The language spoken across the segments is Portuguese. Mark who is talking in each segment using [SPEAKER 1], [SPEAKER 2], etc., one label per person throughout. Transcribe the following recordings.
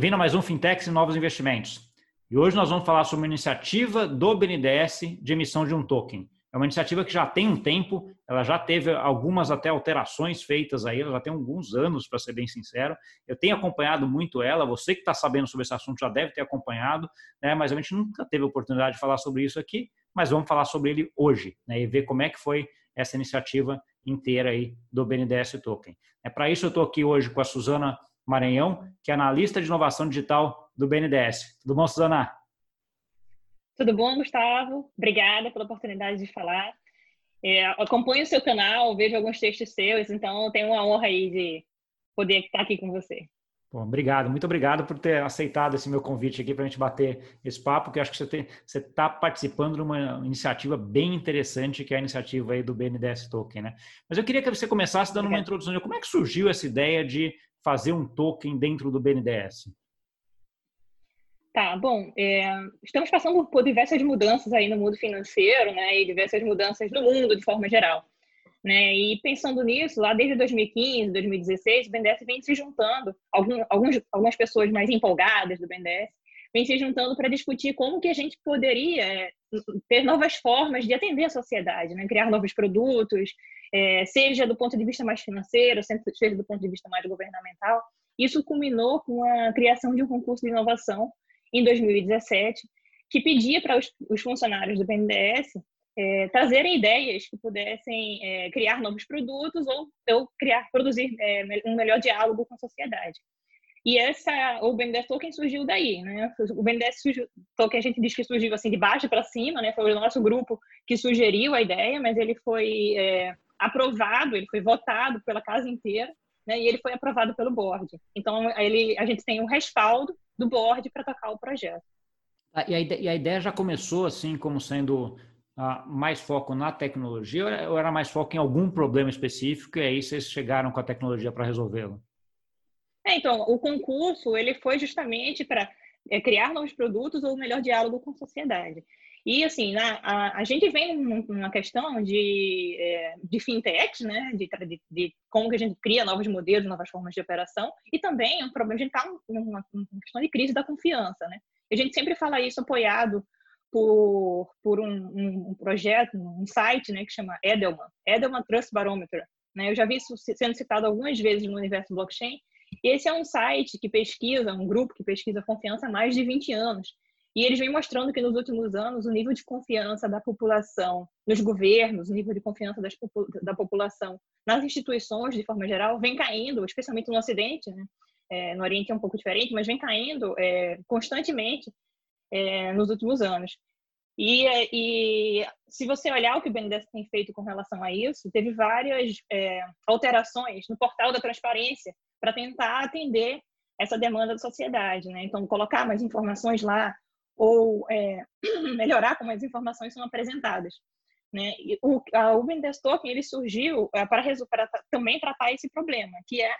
[SPEAKER 1] Bem-vindo a mais um Fintechs e Novos Investimentos. E hoje nós vamos falar sobre uma iniciativa do BNDES de emissão de um token. É uma iniciativa que já tem um tempo, ela já teve algumas até alterações feitas aí, ela já tem alguns anos, para ser bem sincero. Eu tenho acompanhado muito ela, você que está sabendo sobre esse assunto já deve ter acompanhado, né? mas a gente nunca teve oportunidade de falar sobre isso aqui, mas vamos falar sobre ele hoje né? e ver como é que foi essa iniciativa inteira aí do BNDES Token. É para isso eu estou aqui hoje com a Suzana Maranhão, que é analista de inovação digital do BNDES. Tudo bom, Suzana?
[SPEAKER 2] Tudo bom, Gustavo? Obrigada pela oportunidade de falar. É, acompanho o seu canal, vejo alguns textos seus, então tenho uma honra aí de poder estar aqui com você.
[SPEAKER 1] Bom, obrigado, muito obrigado por ter aceitado esse meu convite aqui para a gente bater esse papo, que acho que você está participando de uma iniciativa bem interessante, que é a iniciativa aí do BNDES Token, né? Mas eu queria que você começasse dando uma introdução de como é que surgiu essa ideia de fazer um token dentro do BNDES.
[SPEAKER 2] Tá, bom, é, estamos passando por diversas mudanças aí no mundo financeiro, né, e diversas mudanças no mundo de forma geral, né, e pensando nisso, lá desde 2015, 2016, o BNDES vem se juntando, algum, alguns, algumas pessoas mais empolgadas do BNDES, vem se juntando para discutir como que a gente poderia é, ter novas formas de atender a sociedade, né, criar novos produtos, é, seja do ponto de vista mais financeiro, seja do ponto de vista mais governamental. Isso culminou com a criação de um concurso de inovação em 2017, que pedia para os, os funcionários do BNDES é, trazerem ideias que pudessem é, criar novos produtos ou, ou criar, produzir é, um melhor diálogo com a sociedade. E essa, o BNDES Token surgiu daí, né? O BNDES Token a gente diz que surgiu assim de baixo para cima, né? Foi o nosso grupo que sugeriu a ideia, mas ele foi é, aprovado, ele foi votado pela casa inteira, né? E ele foi aprovado pelo board. Então ele, a gente tem um respaldo do board para tocar o projeto.
[SPEAKER 1] Ah, e, a ideia, e, a ideia, já começou assim como sendo ah, mais foco na tecnologia ou era mais foco em algum problema específico e aí vocês chegaram com a tecnologia para resolvê-lo?
[SPEAKER 2] É, então, o concurso ele foi justamente para é, criar novos produtos ou melhor diálogo com a sociedade. E, assim, a, a gente vem numa questão de, é, de fintech, né? De, de, de, como que a gente cria novos modelos, novas formas de operação. E também um problema, a gente está numa, numa questão de crise da confiança, né? A gente sempre fala isso apoiado por, por um, um, projeto, um site, né? Que chama Edelman, Edelman Trust Barometer. Né? Eu já vi isso sendo citado algumas vezes no universo blockchain. E esse é um site que pesquisa, um grupo que pesquisa confiança há mais de 20 anos. E eles vêm mostrando que nos últimos anos o nível de confiança da população nos governos, o nível de confiança das, da população nas instituições, de forma geral, vem caindo, especialmente no Ocidente, né? É, no Oriente é um pouco diferente, mas vem caindo é, constantemente é, nos últimos anos. E, e, se você olhar o que o BNDES tem feito com relação a isso, teve várias é, alterações no portal da transparência para tentar atender essa demanda da sociedade, né? Então, colocar mais informações lá, ou é, melhorar como as informações são apresentadas. Né? E o, a Urban Token ele surgiu é, para, para também tratar esse problema, que é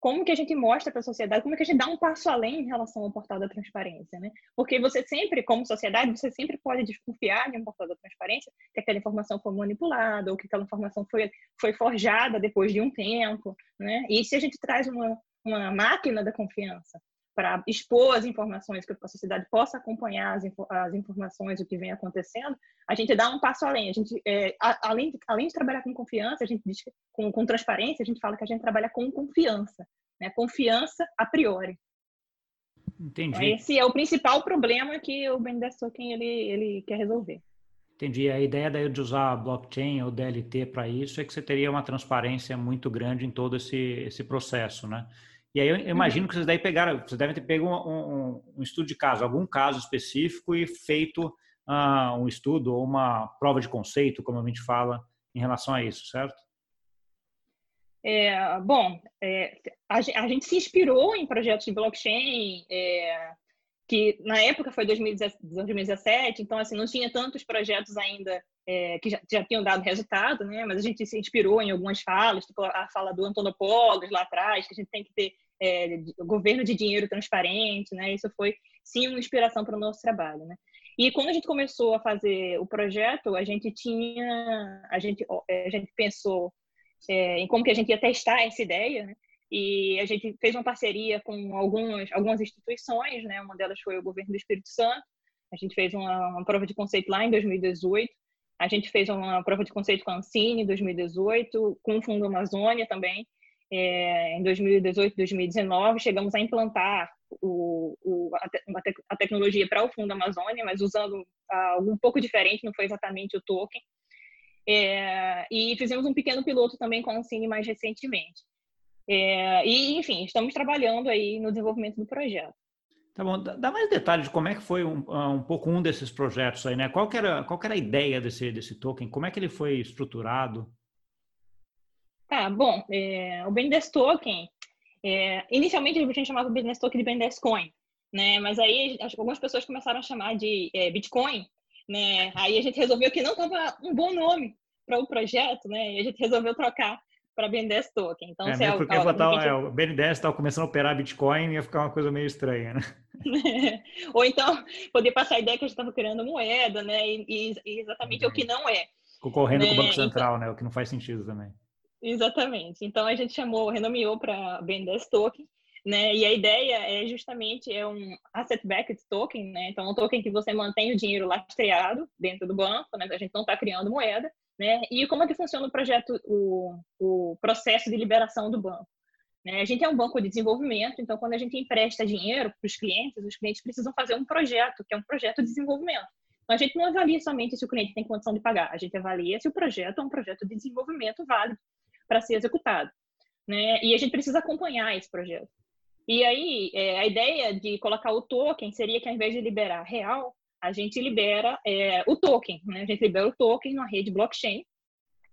[SPEAKER 2] como que a gente mostra para a sociedade, como que a gente dá um passo além em relação ao portal da transparência, né? Porque você sempre, como sociedade, você sempre pode desconfiar de um portal da transparência que aquela informação foi manipulada ou que aquela informação foi, foi forjada depois de um tempo, né? E se a gente traz uma, uma máquina da confiança para expor as informações, que a sociedade possa acompanhar as, as, informações do que vem acontecendo, a gente dá um passo além. A gente, é, a, além, de, além de trabalhar com confiança, a gente diz, com, com transparência, a gente fala que a gente trabalha com confiança, né? confiança a priori.
[SPEAKER 1] Entendi.
[SPEAKER 2] Então, esse é o principal problema que o BNDES Token ele, ele quer resolver.
[SPEAKER 1] Entendi. A ideia daí de usar blockchain ou DLT para isso é que você teria uma transparência muito grande em todo esse, esse processo, né? E aí eu imagino uhum. que vocês daí pegaram, vocês devem ter pego um, um, um estudo de caso, algum caso específico e feito uh, um estudo ou uma prova de conceito, como a gente fala, em relação a isso, certo?
[SPEAKER 2] É, bom, é, a, a, gente se inspirou em projetos de blockchain, é, que na época foi 2017, então assim não tinha tantos projetos ainda é, que já, já, tinham dado resultado, né? Mas a gente se inspirou em algumas falas, tipo a fala do Antonopoulos lá atrás, que a gente tem que ter é, governo de dinheiro transparente, né? Isso foi sim uma inspiração para o nosso trabalho, né? E quando a gente começou a fazer o projeto, a gente tinha, a gente, a gente pensou é, em como que a gente ia testar essa ideia, né? e a gente fez uma parceria com algumas, algumas instituições, né? Uma delas foi o governo do Espírito Santo. A gente fez uma, uma prova de conceito lá em 2018. A gente fez uma prova de conceito com a Ancine em 2018, com o Fundo Amazônia também. É, em 2018, 2019, chegamos a implantar o, o, a, te, a, tecnologia para o Fundo Amazônia, mas usando algo um pouco diferente, não foi exatamente o token. É, e fizemos um pequeno piloto também com a Ancine mais recentemente. É, e, enfim, estamos trabalhando aí no desenvolvimento do projeto.
[SPEAKER 1] Tá bom, dá mais detalhes de como é que foi um, ah, um pouco um desses projetos aí, né? Qual era, qual era a ideia desse, desse token? Como é que ele foi estruturado?
[SPEAKER 2] Tá, bom, é, o BNDES Token, é, inicialmente a gente chamava o BNDES Token de BNDES Coin, né? Mas aí algumas pessoas começaram a chamar de é, Bitcoin, né? Aí a gente resolveu que não estava um bom nome para o projeto, né? E a gente resolveu trocar para BNDES Token. Então,
[SPEAKER 1] é, se é, porque ó, botar, gente... é, o BNDES estava começando a operar Bitcoin ia ficar uma coisa meio estranha, né?
[SPEAKER 2] Ou então, poder passar a ideia que a gente estava criando moeda, né? E, e exatamente uhum. o que não é.
[SPEAKER 1] Concorrendo né? com o Banco né? Central, então... né? O que não faz sentido também.
[SPEAKER 2] Exatamente. Então, a gente chamou, renomeou para BNDES Token, né? E a ideia é justamente é um asset-backed token, né? Então, um token que você mantém o dinheiro lastreado dentro do banco, né? A gente não está criando moeda, né? E como é que funciona o projeto, o, o processo de liberação do banco? Né? A gente é um banco de desenvolvimento, então quando a gente empresta dinheiro para os clientes, os clientes precisam fazer um projeto, que é um projeto de desenvolvimento. Então a gente não avalia somente se o cliente tem condição de pagar, a gente avalia se o projeto é um projeto de desenvolvimento válido para ser executado. Né? E a gente precisa acompanhar esse projeto. E aí, é, a ideia de colocar o token seria que ao invés de liberar real, a gente libera é, o token, né? A gente libera o token numa rede blockchain,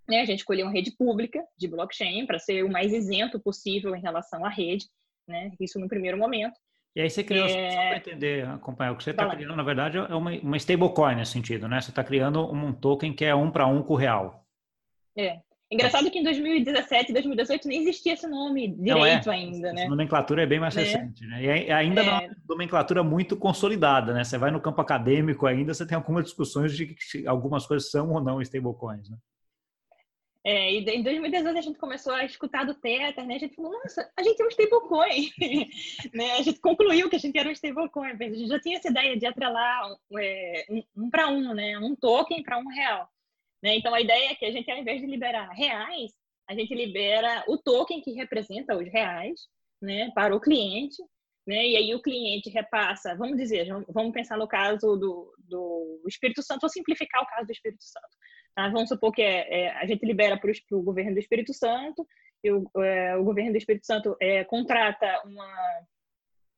[SPEAKER 2] né? A gente escolheu uma rede pública de blockchain para ser o mais isento possível em relação à rede, né? Isso no primeiro momento.
[SPEAKER 1] E aí você criou, é... só para entender, acompanhar, o que você está criando, na verdade, é uma, uma stablecoin nesse sentido, né? Você está criando um token que é um para um com o real.
[SPEAKER 2] É, Engraçado que em 2017, 2018 nem existia esse nome direito é. ainda, né?
[SPEAKER 1] A nomenclatura é bem mais é. recente, né? E ainda é. não é uma nomenclatura muito consolidada, né? Você vai no campo acadêmico ainda, você tem algumas discussões de que algumas coisas são ou não stablecoins, né?
[SPEAKER 2] É, e em 2018 a gente começou a escutar do Tether, né? A gente falou, nossa, a gente é um stablecoin, né? A gente concluiu que a gente era um stablecoin, a gente já tinha essa ideia de atrelar um, é, um, um para um, né? Um token para um real. Né? Então, a ideia é que a gente, ao invés de liberar reais, a gente libera o token que representa os reais né, para o cliente, né? E aí o cliente repassa, vamos dizer, vamos pensar no caso do, do Espírito Santo, vou simplificar o caso do Espírito Santo. Tá? Vamos supor que é, é, a gente libera para o governo do Espírito Santo, e o, é, o governo do Espírito Santo é, contrata uma,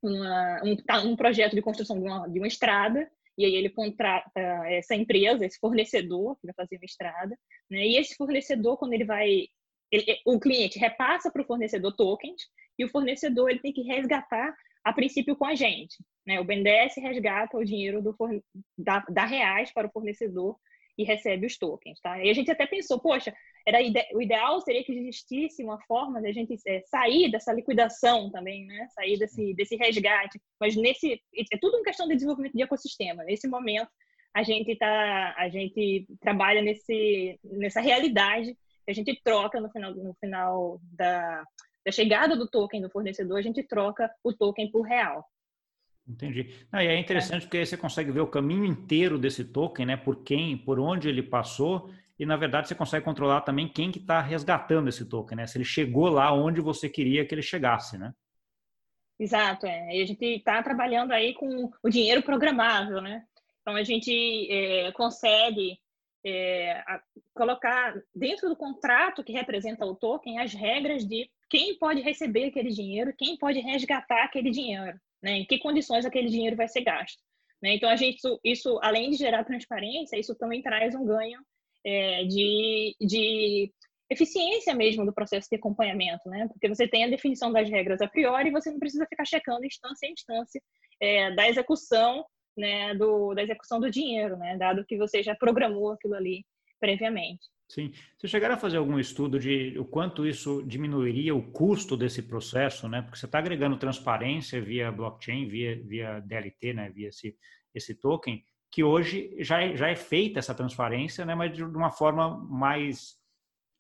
[SPEAKER 2] uma um, tá, um, projeto de construção de uma, de uma estrada, e aí ele contrata essa empresa, esse fornecedor que vai fazer estrada, né? E esse fornecedor, quando ele vai, ele, o cliente repassa para o fornecedor tokens e o fornecedor ele tem que resgatar a princípio com a gente, né? O BNDES resgata o dinheiro do da, da reais para o fornecedor e recebe os tokens, tá? E a gente até pensou, poxa, era ide o ideal seria que existisse uma forma de a gente é, sair dessa liquidação também, né? Sair desse desse resgate, mas nesse é tudo uma questão de desenvolvimento de ecossistema. Nesse momento a gente tá a gente trabalha nesse nessa realidade que a gente troca no final no final da da chegada do token do fornecedor, a gente troca o token por real.
[SPEAKER 1] Entendi. Não, e é interessante porque aí você consegue ver o caminho inteiro desse token, né? Por quem, por onde ele passou, e na verdade você consegue controlar também quem que está resgatando esse token, né? Se ele chegou lá onde você queria que ele chegasse, né?
[SPEAKER 2] Exato, é. E a gente está trabalhando aí com o dinheiro programável, né? Então a gente é, consegue é, colocar dentro do contrato que representa o token as regras de quem pode receber aquele dinheiro, quem pode resgatar aquele dinheiro né? Em que condições aquele dinheiro vai ser gasto. Né? Então, a gente, isso, isso, além de gerar transparência, isso também traz um ganho é, de, de eficiência mesmo do processo de acompanhamento, né? Porque você tem a definição das regras a priori e você não precisa ficar checando instância em instância é, da execução, né? Do, da execução do dinheiro, né? Dado que você já programou aquilo ali previamente.
[SPEAKER 1] Sim. Você chegaram a fazer algum estudo de o quanto isso diminuiria o custo desse processo, né? Porque você está agregando transparência via blockchain, via, via DLT, né? Via esse, esse token, que hoje já é, já é feita essa transparência, né? Mas de uma forma mais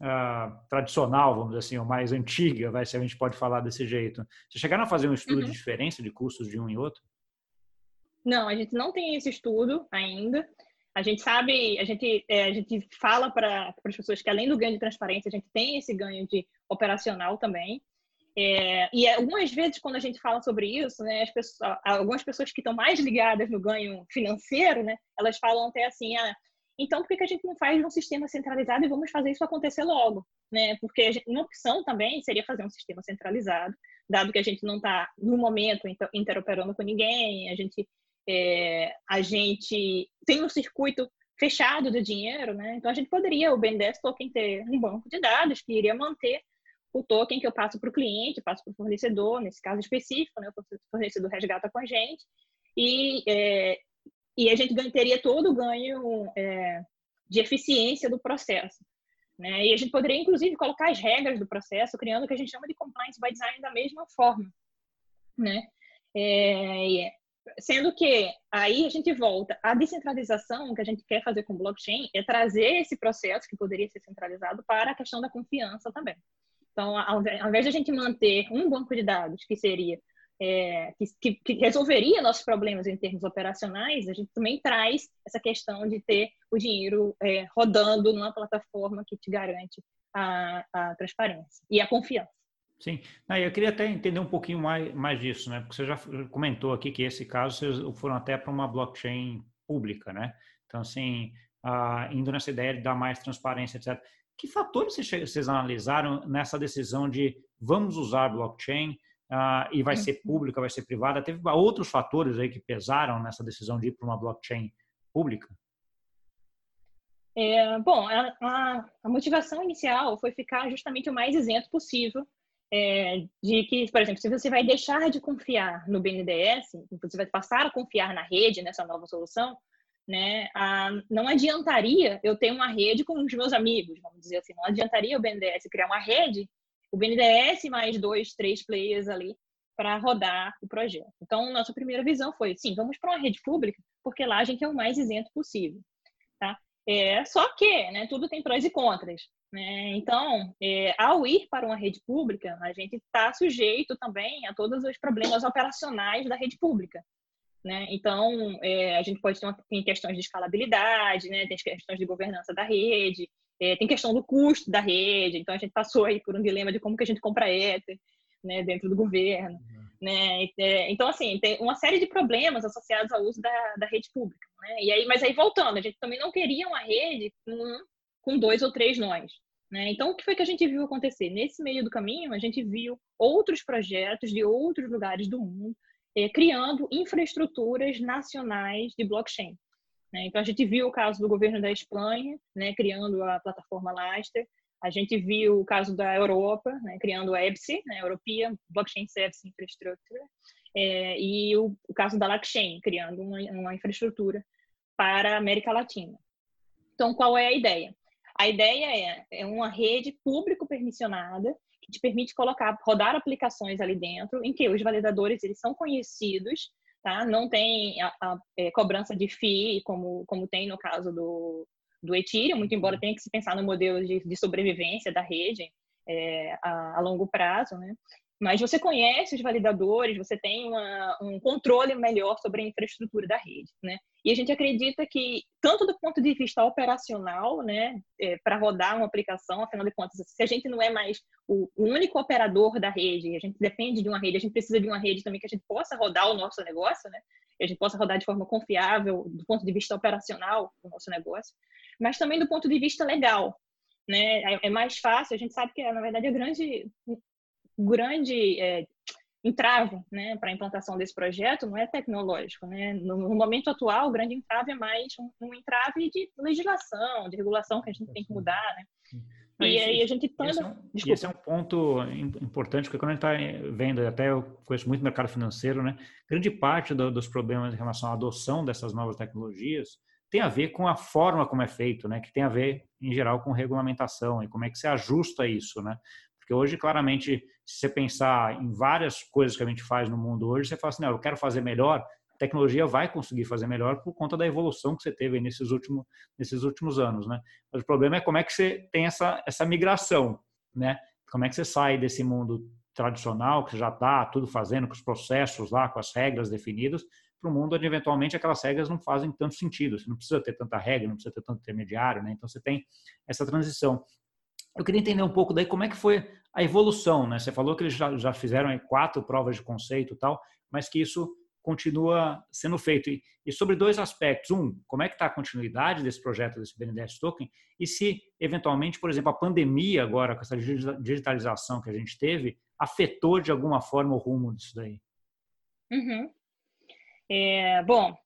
[SPEAKER 1] uh, tradicional, vamos dizer assim, ou mais antiga, vai, se a gente pode falar desse jeito. Vocês chegaram a fazer um estudo uhum. de diferença de custos de um e outro?
[SPEAKER 2] Não, a gente não tem esse estudo ainda. A gente sabe, a gente, é, a gente fala para as pessoas que além do ganho de transparência, a gente tem esse ganho de operacional também. É, e algumas vezes, quando a gente fala sobre isso, né, as pessoas, algumas pessoas que estão mais ligadas no ganho financeiro, né, elas falam até assim, ah, então por que, que a gente não faz um sistema centralizado e vamos fazer isso acontecer logo? Né? Porque gente, uma opção também seria fazer um sistema centralizado, dado que a gente não está, no momento, interoperando com ninguém, a gente é, a gente tem um circuito fechado de dinheiro, né? Então a gente poderia, o BNDES Token, ter um banco de dados que iria manter o token que eu passo para o cliente, passo para o fornecedor, nesse caso específico, né? O fornecedor resgata com a gente e, é, e a gente teria todo o ganho é, de eficiência do processo. Né? E a gente poderia, inclusive, colocar as regras do processo, criando o que a gente chama de compliance by design da mesma forma. Né? É, Sendo que aí a gente volta. A descentralização que a gente quer fazer com blockchain é trazer esse processo que poderia ser centralizado para a questão da confiança também. Então, ao invés de a gente manter um banco de dados que seria é, que, que, resolveria nossos problemas em termos operacionais, a gente também traz essa questão de ter o dinheiro é, rodando numa plataforma que te garante a, a transparência e a confiança.
[SPEAKER 1] Sim, ah, eu queria até entender um pouquinho mais, mais disso, né? Porque você já comentou aqui que esse caso vocês foram até para uma blockchain pública, né? Então, assim, ah, indo nessa ideia de dar mais transparência, etc. Que fatores vocês analisaram nessa decisão de vamos usar blockchain ah, e vai ser uhum. pública, vai ser privada? Teve outros fatores aí que pesaram nessa decisão de ir para uma blockchain pública?
[SPEAKER 2] É, bom, a, a, a motivação inicial foi ficar justamente o mais isento possível é, de que, por exemplo, se você vai deixar de confiar no BNDES, você vai passar a confiar na rede, nessa nova solução, né, a, não adiantaria eu ter uma rede com os meus amigos, vamos dizer assim, não adiantaria o BNDES criar uma rede, o BNDES mais dois, três players ali para rodar o projeto. Então, nossa primeira visão foi, sim, vamos para uma rede pública, porque lá a gente é o mais isento possível, tá? É, só que, né, tudo tem prós e contras. Né? Então, é, ao ir para uma rede pública, a gente está sujeito também a todos os problemas operacionais da rede pública. Né? Então, é, a gente pode ter uma, tem questões de escalabilidade, né? tem questões de governança da rede, é, tem questão do custo da rede. Então, a gente passou aí por um dilema de como que a gente compra Ether né? dentro do governo. Uhum. Né? Então, assim, tem uma série de problemas associados ao uso da, da rede pública. Né? E aí, mas aí, voltando, a gente também não queria uma rede com com dois ou três nós. Né? Então, o que foi que a gente viu acontecer? Nesse meio do caminho, a gente viu outros projetos de outros lugares do mundo eh, criando infraestruturas nacionais de blockchain. Né? Então, a gente viu o caso do governo da Espanha, né, criando a plataforma Laster. A gente viu o caso da Europa, né, criando a EBSI, né, European Blockchain Service Infrastructure, é, e o, o, caso da Lackchain, criando uma, uma infraestrutura para a América Latina. Então, qual é a ideia? A ideia é, é uma rede público-permissionada que te permite colocar, rodar aplicações ali dentro, em que os validadores eles são conhecidos, tá? Não tem a, a é, cobrança de FII, como, como tem no caso do, do Ethereum, muito embora tenha que se pensar no modelo de, de sobrevivência da rede é, a, a, longo prazo, né? Mas você conhece os validadores, você tem uma, um controle melhor sobre a infraestrutura da rede, né? E a gente acredita que, tanto do ponto de vista operacional, né, é, para rodar uma aplicação, afinal de contas, se a gente não é mais o, único operador da rede, a gente depende de uma rede, a gente precisa de uma rede também que a gente possa rodar o nosso negócio, né? Que a gente possa rodar de forma confiável do ponto de vista operacional o nosso negócio, mas também do ponto de vista legal, né? É, é mais fácil, a gente sabe que, na verdade, a grande grande é, entrave né, para a implantação desse projeto não é tecnológico. Né? No, no, momento atual, o grande entrave é mais um, um, entrave de legislação, de regulação que a gente tem que mudar. Né? E aí a gente
[SPEAKER 1] esse, é um, esse é um ponto importante, porque quando a gente está vendo, até eu conheço muito mercado financeiro, né? grande parte do, dos problemas em relação à adoção dessas novas tecnologias tem a ver com a forma como é feito, né? que tem a ver, em geral, com regulamentação e como é que se ajusta isso. Né? Porque hoje, claramente, se você pensar em várias coisas que a gente faz no mundo hoje, você fala assim, não, eu quero fazer melhor, a tecnologia vai conseguir fazer melhor por conta da evolução que você teve nesses últimos, nesses últimos anos, né? Mas o problema é como é que você tem essa, essa migração, né? Como é que você sai desse mundo tradicional, que já está tudo fazendo com os processos lá, com as regras definidas, para um mundo onde eventualmente aquelas regras não fazem tanto sentido. Você não precisa ter tanta regra, não precisa ter tanto intermediário, né? Então você tem essa transição. Eu queria entender um pouco daí como é que foi a evolução, né? Você falou que eles já, já fizeram quatro provas de conceito e tal, mas que isso continua sendo feito. E, e sobre dois aspectos. Um, como é que está a continuidade desse projeto, desse BNDES Token? E se, eventualmente, por exemplo, a pandemia agora, com essa digitalização que a gente teve, afetou de alguma forma o rumo disso daí?
[SPEAKER 2] Uhum. É, bom,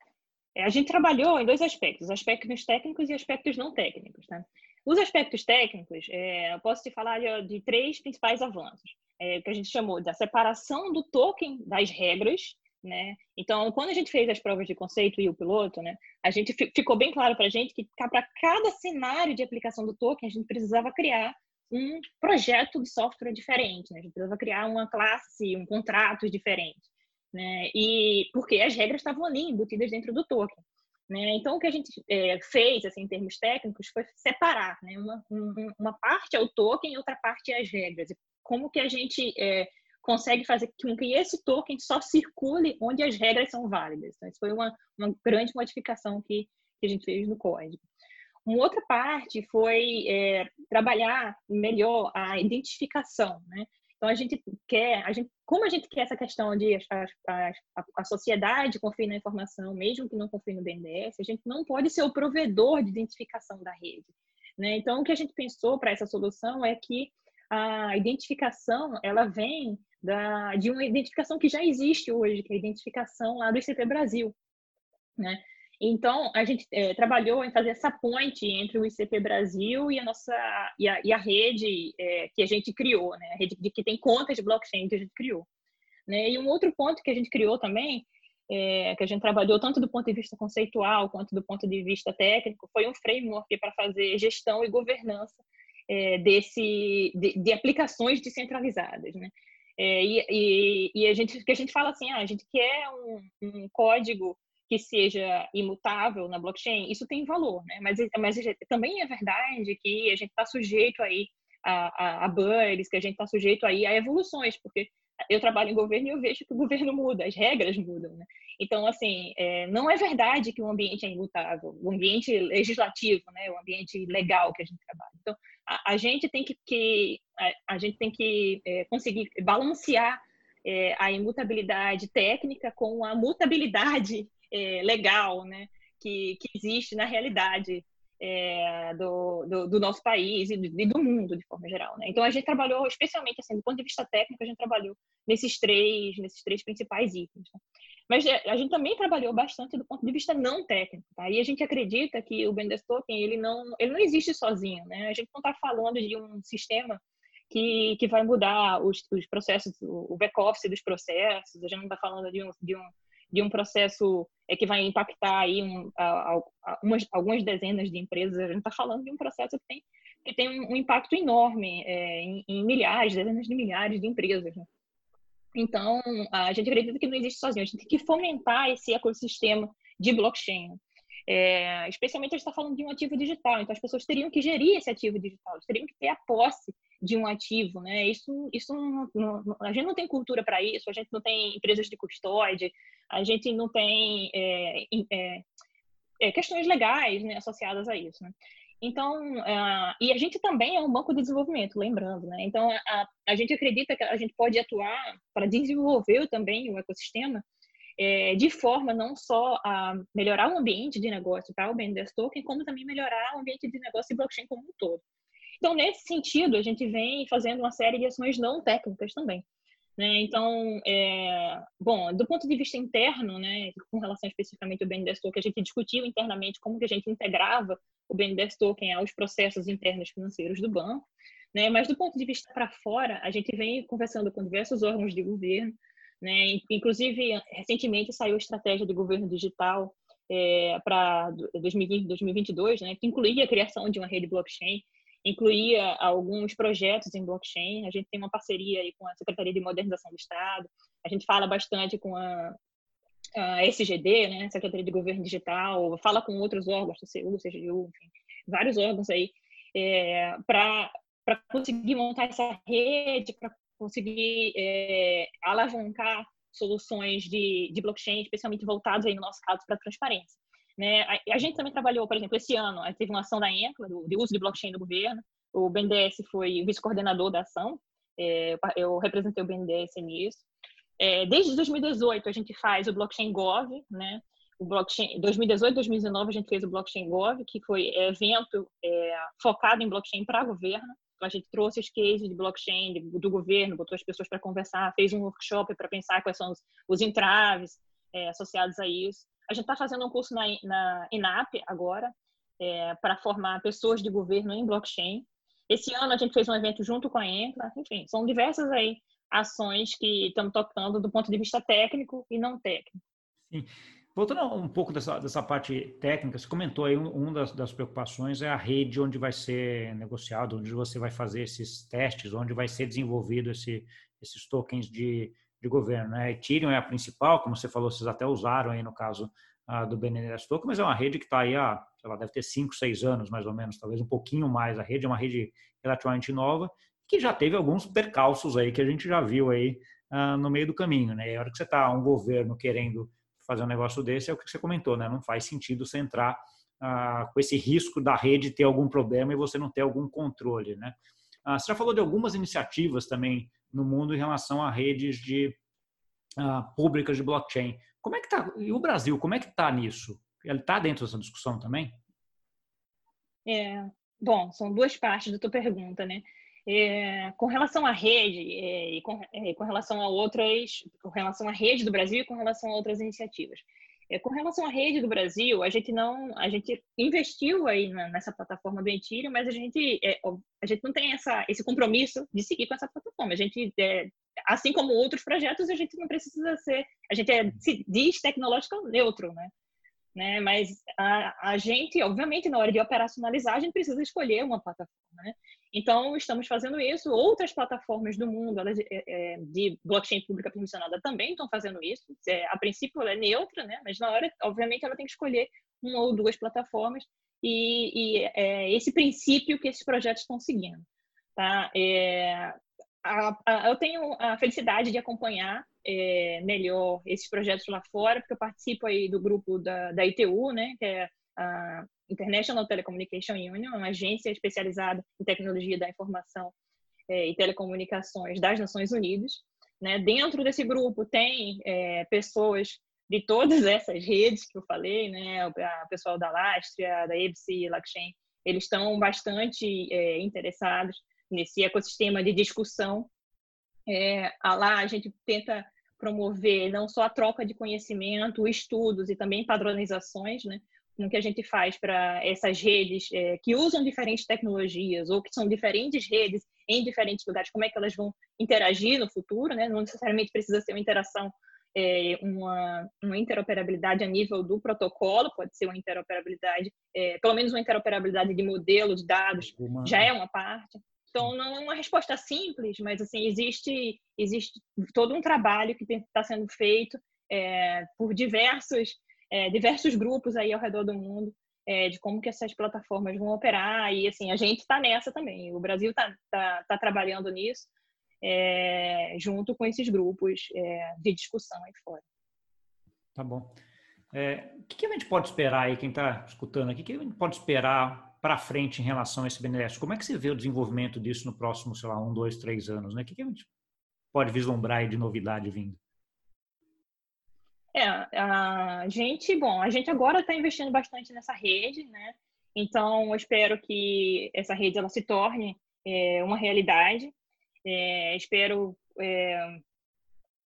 [SPEAKER 2] a gente trabalhou em dois aspectos, aspectos técnicos e aspectos não técnicos. Tá? Os aspectos técnicos, é, eu posso te falar de, de três principais avanços, é, que a gente chamou da separação do token das regras, né? Então, quando a gente fez as provas de conceito e o piloto, né, a gente ficou bem claro para a gente que para cada cenário de aplicação do token, a gente precisava criar um projeto de software diferente, né? a gente precisava criar uma classe, um contrato diferente. Né? E porque as regras estavam ali embutidas dentro do token. Né? Então, o que a gente é, fez, assim, em termos técnicos, foi separar. Né? Uma, uma parte é o token e outra parte é as regras. E como que a gente é, consegue fazer com que esse token só circule onde as regras são válidas. Então, isso foi uma, uma grande modificação que, que a gente fez no código. Uma outra parte foi é, trabalhar melhor a identificação, né? Então a gente quer, a gente, como a gente quer essa questão de a, a, a, sociedade confie na informação, mesmo que não confie no BNDES, a gente não pode ser o provedor de identificação da rede. Né? Então o que a gente pensou para essa solução é que a identificação ela vem da, de uma identificação que já existe hoje, que é a identificação lá do ICP Brasil. Né? Então, a gente é, trabalhou em fazer essa ponte entre o ICP Brasil e a nossa e a, e a rede é, que a gente criou, né? A rede de, que tem contas de blockchain que a gente criou. Né? E um outro ponto que a gente criou também, é, que a gente trabalhou tanto do ponto de vista conceitual quanto do ponto de vista técnico, foi um framework para fazer gestão e governança desse de, de, aplicações descentralizadas, né? E, e, e, a gente que a gente fala assim, ah, a gente quer um, um código que seja imutável na blockchain, isso tem valor, né? Mas, mas também é verdade que a gente está sujeito aí a, a, a bugs, que a gente está sujeito aí a evoluções, porque eu trabalho em governo e eu vejo que o governo muda, as regras mudam, né? Então, assim, é, não é verdade que o ambiente é imutável, o ambiente legislativo, né? O ambiente legal que a gente trabalha. Então, a, a gente tem que, que a, a, gente tem que é, conseguir balancear é, a imutabilidade técnica com a mutabilidade é, legal, né, que, que existe na realidade é, do, do, do, nosso país e do, e do, mundo de forma geral, né? Então a gente trabalhou especialmente assim do ponto de vista técnico a gente trabalhou nesses três nesses três principais itens. Né? Mas é, a gente também trabalhou bastante do ponto de vista não técnico, tá? E a gente acredita que o Benders Token ele não ele não existe sozinho, né? A gente não está falando de um sistema que, que vai mudar os, os processos, o back-office dos processos, a gente não está falando de um, de um de um processo é, que vai impactar aí um, a, a, umas, algumas dezenas de empresas. A gente está falando de um processo que tem, que tem um, impacto enorme é, em, em, milhares, dezenas de milhares de empresas. Né? Então, a gente acredita que não existe sozinho. A gente tem que fomentar esse ecossistema de blockchain. É, especialmente a gente está falando de um ativo digital, então as pessoas teriam que gerir esse ativo digital, teriam que ter a posse de um ativo, né? Isso, isso não, não, a gente não tem cultura para isso, a gente não tem empresas de custódia, a gente não tem é, é, é, questões legais né, associadas a isso, né? Então, uh, e a gente também é um banco de desenvolvimento, lembrando, né? Então, a, a gente acredita que a gente pode atuar para desenvolver também o ecossistema é, de forma não só a melhorar o ambiente de negócio para o BNDES Token, como também melhorar o ambiente de negócio e blockchain como um todo. Então, nesse sentido, a gente vem fazendo uma série de ações não técnicas também. Né? Então, é, bom, do ponto de vista interno, né, com relação especificamente ao BNDES Token, a gente discutiu internamente como que a gente integrava o BNDES Token aos processos internos financeiros do banco, né? mas do ponto de vista para fora, a gente vem conversando com diversos órgãos de governo, né? inclusive, recentemente saiu a estratégia de governo digital é, para 2020, 2022, né, que incluía a criação de uma rede blockchain, incluía alguns projetos em blockchain. A gente tem uma parceria aí com a Secretaria de Modernização do Estado. A gente fala bastante com a a SGD, né, Secretaria de Governo Digital, fala com outros órgãos, TCU, CGU, enfim, vários órgãos aí, é, para conseguir montar essa rede, para conseguir é, alavancar soluções de, de blockchain, especialmente voltados aí no nosso caso para transparência. Né? A, a, gente também trabalhou, por exemplo, esse ano, teve uma ação da ENCLA, do, de uso de blockchain no governo, o BNDES foi vice-coordenador da ação, é, eu representei o BNDES nisso. É, desde 2018 a gente faz o Blockchain Gov, né? O blockchain 2018, 2019 a gente fez o Blockchain Gov, que foi evento é, focado em blockchain para governo. Então, a gente trouxe os cases de blockchain do governo, botou as pessoas para conversar, fez um workshop para pensar quais são os, os entraves associados a isso. A gente está fazendo um curso na, na INAP agora, é, para formar pessoas de governo em blockchain. Esse ano a gente fez um evento junto com a ENCLA, enfim, são diversas aí ações que estamos tocando do ponto de vista técnico e não técnico.
[SPEAKER 1] Sim. Voltando um pouco dessa, dessa parte técnica, você comentou aí, uma das, das, preocupações é a rede onde vai ser negociado, onde você vai fazer esses testes, onde vai ser desenvolvido esse, esses tokens de, de governo. Né? Ethereum é a principal, como você falou, vocês até usaram aí no caso uh, do BNDES Token, mas é uma rede que está aí há, sei lá, deve ter 5, 6 anos mais ou menos, talvez um pouquinho mais. A rede é uma rede relativamente nova que já teve alguns percalços aí que a gente já viu aí uh, no meio do caminho, né? E a hora que você está um governo querendo fazer um negócio desse é o que você comentou, né? Não faz sentido você entrar uh, com esse risco da rede ter algum problema e você não ter algum controle, né? Uh, você já falou de algumas iniciativas também no mundo em relação a redes de públicas de blockchain. Como é que tá? E o Brasil, como é que está nisso? Ele está dentro dessa discussão também?
[SPEAKER 2] É, bom, são duas partes da tua pergunta, né? É, com relação à rede é, e com, é, com, relação a outras, com relação à rede do Brasil e com relação a outras iniciativas. É, com relação à rede do Brasil, a gente não, a gente investiu aí na, nessa plataforma do Ethereum, mas a gente, é, a gente não tem essa, esse compromisso de seguir com essa plataforma. A gente, é, assim como outros projetos, a gente não precisa ser, a gente é, se diz tecnológico neutro, né? Né? Mas a, a gente, obviamente, na hora de operacionalizar, a gente precisa escolher uma plataforma, né? Então, estamos fazendo isso. Outras plataformas do mundo elas, é, é, de blockchain pública permissionada também estão fazendo isso. É, a princípio, ela é neutra, né? Mas na hora, obviamente, ela tem que escolher uma ou duas plataformas e, e é esse princípio que esses projetos estão seguindo. Tá? É, a, a, eu tenho a felicidade de acompanhar é, melhor esses projetos lá fora, porque eu participo aí do grupo da, da ITU, né, que é a International Telecommunication Union, uma agência especializada em tecnologia da informação é, e telecomunicações das Nações Unidas. Né? Dentro desse grupo tem é, pessoas de todas essas redes que eu falei, né, o pessoal da Lastria, da EBSI, Lakchain, eles estão bastante é, interessados nesse ecossistema de discussão. É, lá a gente tenta promover não só a troca de conhecimento, estudos e também padronizações, né? Como que a gente faz para essas redes é, que usam diferentes tecnologias ou que são diferentes redes em diferentes lugares, como é que elas vão interagir no futuro, né? Não necessariamente precisa ser uma interação é, uma, uma, interoperabilidade a nível do protocolo, pode ser uma interoperabilidade, é, pelo menos uma interoperabilidade de modelo de dados, uma... já é uma parte. Então, não é uma resposta simples, mas assim existe existe todo um trabalho que está sendo feito é, por diversos é, diversos grupos aí ao redor do mundo é, de como que essas plataformas vão operar e assim a gente está nessa também. O Brasil está tá, tá trabalhando nisso é, junto com esses grupos é, de discussão aí fora.
[SPEAKER 1] Tá bom. É, o que a gente pode esperar aí, quem está escutando aqui, o que a gente pode esperar para frente em relação a esse BNDES? Como é que você vê o desenvolvimento disso no próximo, sei lá, um, dois, três anos? Né? O que, a gente pode vislumbrar de novidade vindo?
[SPEAKER 2] É, a gente, bom, a gente agora está investindo bastante nessa rede, né? Então, eu espero que essa rede ela se torne é, uma realidade. É, espero é,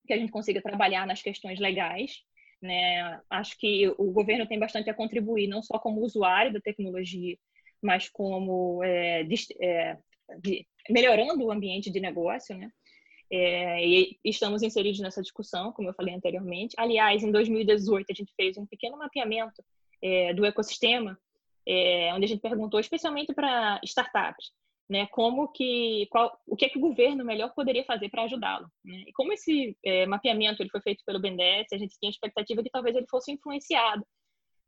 [SPEAKER 2] que a gente consiga trabalhar nas questões legais. Né? Acho que o governo tem bastante a contribuir, não só como usuário da tecnologia, mas como é, de, é, de, melhorando o ambiente de negócio, né? É, e estamos inseridos nessa discussão, como eu falei anteriormente. Aliás, em 2018 a gente fez um pequeno mapeamento é, do ecossistema, é, onde a gente perguntou especialmente para startups né, como que, qual, o que é que o governo melhor poderia fazer para ajudá-lo. Né? E como esse é, mapeamento ele foi feito pelo BNDES, a gente tinha a expectativa que talvez ele fosse influenciado,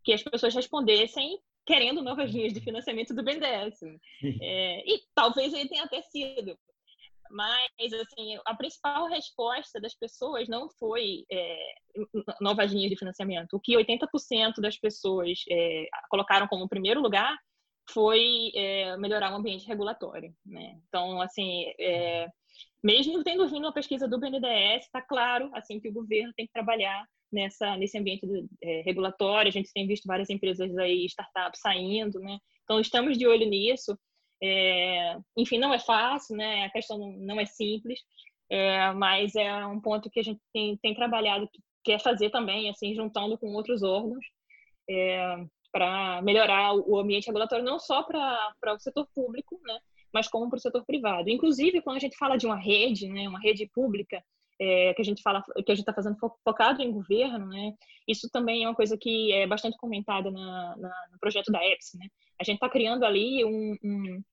[SPEAKER 2] que as pessoas respondessem querendo novas linhas de financiamento do BNDES. Né? É, e talvez ele tenha até sido, mas, assim, a principal resposta das pessoas não foi é, novas linhas de financiamento. O que 80% das pessoas é, colocaram como primeiro lugar foi é, melhorar o ambiente regulatório. Né? Então, assim, é, mesmo tendo vindo uma pesquisa do BNDES, está claro assim que o governo tem que trabalhar nessa nesse ambiente é, regulatório. A gente tem visto várias empresas aí, startups saindo, né? Então, estamos de olho nisso. É, enfim, não é fácil, né? A questão não é simples, é, mas é um ponto que a gente tem, tem trabalhado, quer fazer também, assim, juntando com outros órgãos, é, para melhorar o ambiente regulatório, não só para o setor público, né? Mas como para o setor privado. Inclusive, quando a gente fala de uma rede, né? Uma rede pública, é, que a gente fala que a gente está fazendo focado em governo, né? Isso também é uma coisa que é bastante comentada na, na, no projeto da EPS, né? A gente está criando ali um, um,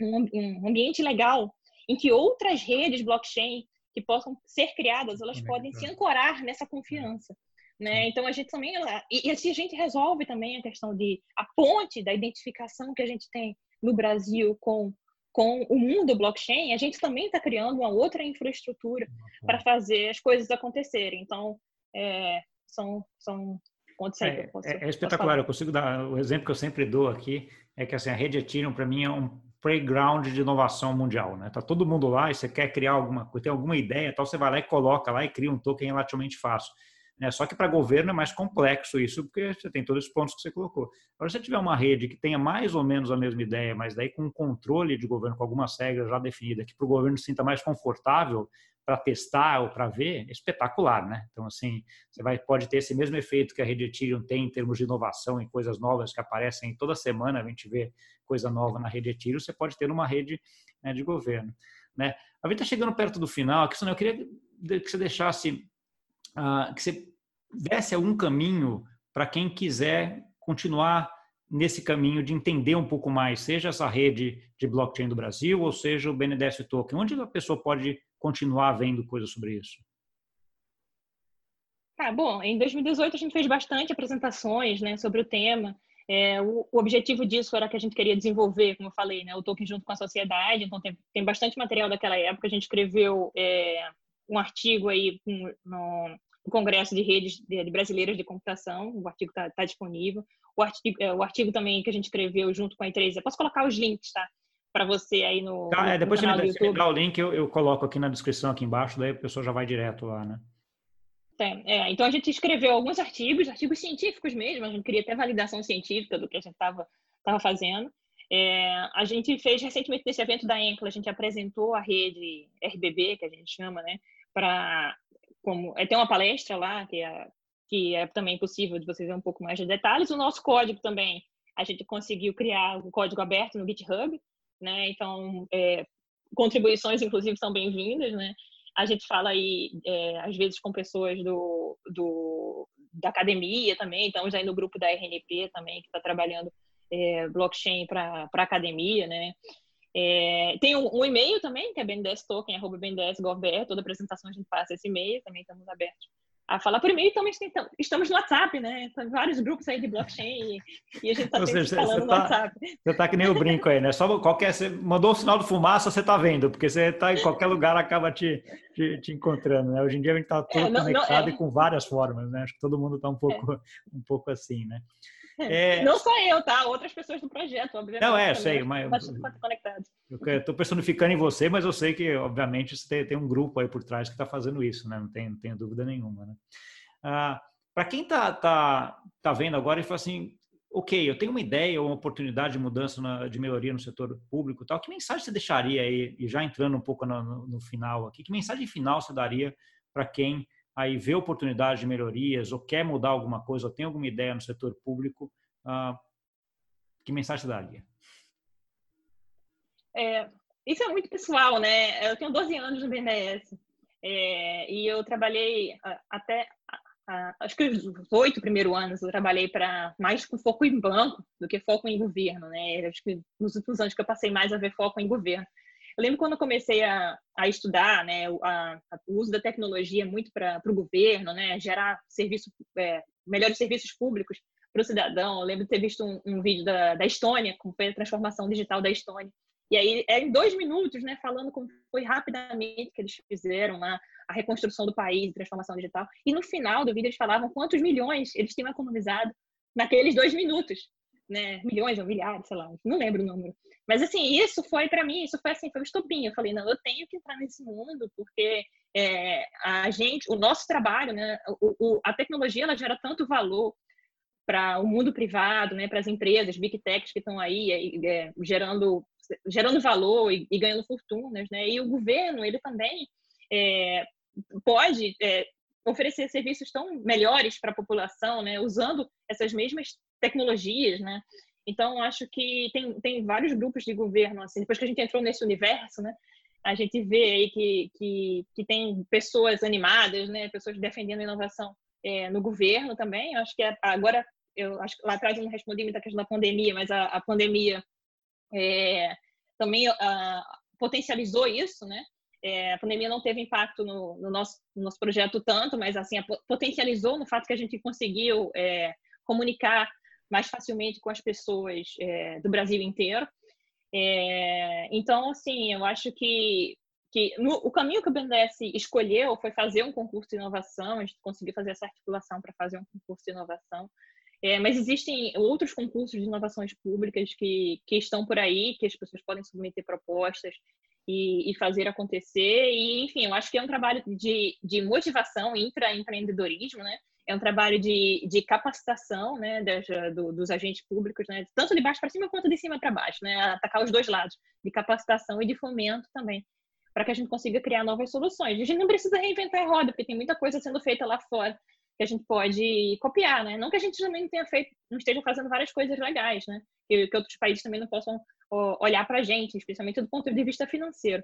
[SPEAKER 2] um, ambiente legal em que outras redes blockchain que possam ser criadas, elas podem se ancorar nessa confiança. Né? Então a gente também e, e assim a gente resolve também a questão de a ponte da identificação que a gente tem no Brasil com com o mundo blockchain, a gente também está criando uma outra infraestrutura para fazer as coisas acontecerem. Então, é, são, são pontos aí
[SPEAKER 1] é, que eu posso, é, é espetacular. Eu consigo dar o exemplo que eu sempre dou aqui é que assim a rede Ethereum para mim é um playground de inovação mundial, né? Tá todo mundo lá e você quer criar alguma coisa, tem alguma ideia, tal, você vai lá e coloca lá e cria um token relativamente fácil. Né? Só que para governo é mais complexo isso, porque você tem todos os pontos que você colocou. Agora, se você tiver uma rede que tenha mais ou menos a mesma ideia, mas daí com um controle de governo, com algumas regras já definidas, que para o governo se sinta mais confortável para testar ou para ver, é espetacular, né? Então, assim, você vai, pode ter esse mesmo efeito que a rede Ethereum tem em termos de inovação e coisas novas que aparecem toda semana, a gente vê coisa nova na rede Ethereum, você pode ter numa rede né, de governo. Né? A gente está chegando perto do final, eu queria que você deixasse, uh, que você desse algum caminho para quem quiser continuar nesse caminho de entender um pouco mais, seja essa rede de blockchain do Brasil ou seja o BNDES Token, onde a pessoa pode continuar vendo coisas sobre isso?
[SPEAKER 2] Tá, bom, em 2018 a gente fez bastante apresentações né, sobre o tema. É, o, o, objetivo disso era que a gente queria desenvolver, como eu falei, né, o token junto com a sociedade, então tem, tem bastante material daquela época. A gente escreveu é, um artigo aí no, Congresso de Redes de Brasileiras de Computação, o artigo está tá disponível. O artigo, é, o artigo também que a gente escreveu junto com a E3, eu posso colocar os links, tá? Para você aí no.
[SPEAKER 1] Tá, é, depois no você me dá o link, eu, eu coloco aqui na descrição aqui embaixo, daí a pessoa já vai direto lá, né?
[SPEAKER 2] É, então a gente escreveu alguns artigos, artigos científicos mesmo, a gente queria até validação científica do que a gente estava tava fazendo. É, a gente fez recentemente nesse evento da Encla, a gente apresentou a rede RBB, que a gente chama, né, para como é, tem uma palestra lá que é, que é também possível de você ver um pouco mais de detalhes. O nosso código também, a gente conseguiu criar o um código aberto no GitHub, né? Então, é, contribuições, inclusive, são bem-vindas, né? A gente fala aí, é, às vezes, com pessoas do, do, da academia também, estamos aí no grupo da RNP também, que está trabalhando é, blockchain para academia, né? É, tem um, um, e-mail também, que é bnds.gov.br, toda apresentação a gente passa esse e-mail, também estamos abertos a falar por e-mail, também estamos no WhatsApp, né? Tem vários grupos aí de blockchain e, e a gente está sempre falando no tá, WhatsApp.
[SPEAKER 1] Você está que nem o brinco aí, né? Só qualquer, você mandou o sinal de fumaça, você está vendo, porque você está em qualquer lugar, acaba te, te, te, encontrando, né? Hoje em dia a gente está todo é, não, conectado não, é. e com várias formas, né? Acho que todo mundo está um pouco, é. um pouco assim, né?
[SPEAKER 2] É... Não só eu, tá? Outras pessoas do projeto, obviamente.
[SPEAKER 1] Não, é, sei, mas. conectados. Eu estou personificando em você, mas eu sei que, obviamente, você tem, tem um grupo aí por trás que está fazendo isso, né? Não tenho, não tenho dúvida nenhuma, né? Ah, Para quem está tá, tá vendo agora e fala assim, ok, eu tenho uma ideia ou uma oportunidade de mudança na, de melhoria no setor público tal, que mensagem você deixaria aí, e já entrando um pouco no, no, no final aqui, que mensagem final você daria para quem aí vê oportunidade de melhorias ou quer mudar alguma coisa ou tem alguma ideia no setor público, uh, que mensagem daria?
[SPEAKER 2] É, isso é muito pessoal, né? Eu tenho 12 anos no BNDES é, e eu trabalhei até acho que os oito primeiros anos eu trabalhei para mais com foco em banco do que foco em governo, né? Acho que nos últimos anos que eu passei mais a ver foco em governo. Eu lembro quando eu comecei a, a estudar, né, a, a, o uso da tecnologia muito para o governo, né, gerar serviço, é, melhores serviços públicos para o cidadão. Eu lembro de ter visto um, um vídeo da, da Estônia, como foi a transformação digital da Estônia. E aí, é em dois minutos, né, falando como foi rapidamente que eles fizeram a reconstrução do país, transformação digital. E no final do vídeo eles falavam quantos milhões eles tinham economizado naqueles dois minutos, né? Milhões ou milhares, sei lá, não lembro o número. Mas assim, isso foi para mim, isso foi assim, foi um estopim. Eu falei, não, eu tenho que entrar nesse mundo porque é, a gente, o nosso trabalho, né? O, o, a tecnologia ela gera tanto valor para o mundo privado, né? Para as empresas, big techs que estão aí é, gerando gerando valor e, e, ganhando fortunas, né? E o governo ele também é, pode é, oferecer serviços tão melhores para a população, né? Usando essas mesmas tecnologias, né? Então acho que tem, tem vários grupos de governo assim. Depois que a gente entrou nesse universo, né? A gente vê aí que, que, que tem pessoas animadas, né? Pessoas defendendo inovação é, no governo também. Acho que agora eu acho lá atrás eu não respondi muita questão da pandemia, mas a, a pandemia é, também uh, potencializou isso, né? É, a pandemia não teve impacto no, no, nosso, no nosso projeto tanto, mas assim potencializou no fato que a gente conseguiu é, comunicar mais facilmente com as pessoas é, do Brasil inteiro. É, então, assim, eu acho que, que no, o caminho que o BNDES escolheu foi fazer um concurso de inovação, a gente conseguiu fazer essa articulação para fazer um concurso de inovação. É, mas existem outros concursos de inovações públicas que, que estão por aí, que as pessoas podem submeter propostas e, e fazer acontecer. E, enfim, eu acho que é um trabalho de, de motivação intraempreendedorismo, né? É um trabalho de, de capacitação né, das, do, dos agentes públicos, né, tanto de baixo para cima quanto de cima para baixo, né, atacar os dois lados, de capacitação e de fomento também, para que a gente consiga criar novas soluções. A gente não precisa reinventar a roda, porque tem muita coisa sendo feita lá fora que a gente pode copiar, né? Não que a gente também não tenha feito, não esteja fazendo várias coisas legais, né? Que, que outros países também não possam olhar para a gente, especialmente do ponto de vista financeiro.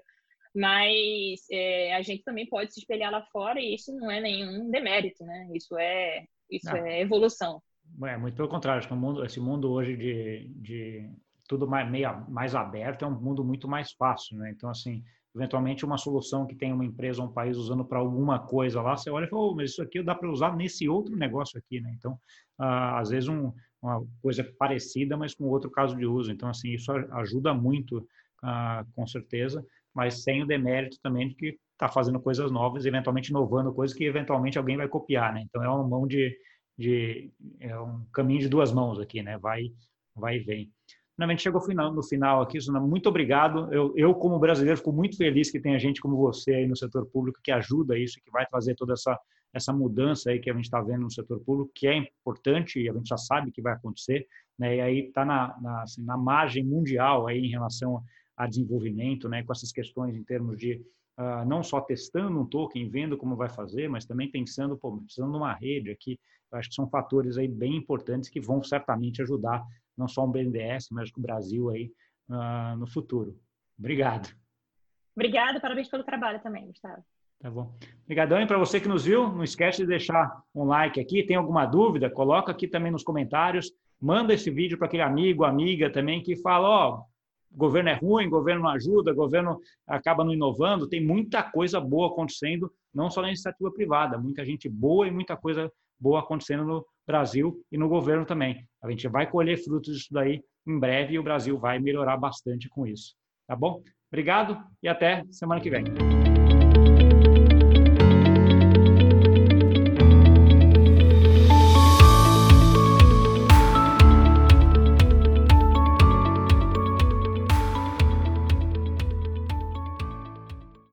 [SPEAKER 2] Mas é, a gente também pode se espelhar lá fora e isso não é nenhum demérito, né? Isso é isso é evolução.
[SPEAKER 1] É, muito pelo contrário, acho que mundo, esse mundo hoje de, de tudo mais, meio, mais aberto é um mundo muito mais fácil, né? Então, assim, eventualmente uma solução que tem uma empresa ou um país usando para alguma coisa lá, você olha e fala, oh, mas isso aqui dá para usar nesse outro negócio aqui, né? Então, ah, às vezes um, uma coisa parecida, mas com outro caso de uso. Então, assim, isso ajuda muito, ah, com certeza, mas sem o demérito também de que está fazendo coisas novas, eventualmente inovando coisas que eventualmente alguém vai copiar, né? Então, é uma mão de, de é um caminho de duas mãos aqui, né? Vai, vai e vem. Finalmente chegou no final aqui, Suna, muito obrigado. Eu, eu, como brasileiro, fico muito feliz que tenha gente como você aí no setor público que ajuda isso, que vai trazer toda essa, essa mudança aí que a gente está vendo no setor público, que é importante e a gente já sabe que vai acontecer, né? E aí está na, na, assim, na margem mundial aí em relação a desenvolvimento, né? Com essas questões em termos de uh, não só testando um token, vendo como vai fazer, mas também pensando, pô, precisando de uma rede aqui. Eu acho que são fatores aí bem importantes que vão certamente ajudar não só o BNDES, mas o Brasil aí uh, no futuro. Obrigado.
[SPEAKER 2] Obrigada, parabéns pelo trabalho também, Gustavo.
[SPEAKER 1] Tá bom. Obrigadão. E para você que nos viu, não esquece de deixar um like aqui. Tem alguma dúvida? Coloca aqui também nos comentários. Manda esse vídeo para aquele amigo, amiga também que fala, ó, oh, governo é ruim, governo não ajuda, governo acaba não inovando. Tem muita coisa boa acontecendo, não só na iniciativa privada, muita gente boa e muita coisa boa acontecendo no Brasil e no governo também. A gente vai colher frutos disso daí em breve e o Brasil vai melhorar bastante com isso. Tá bom? Obrigado e até semana que vem.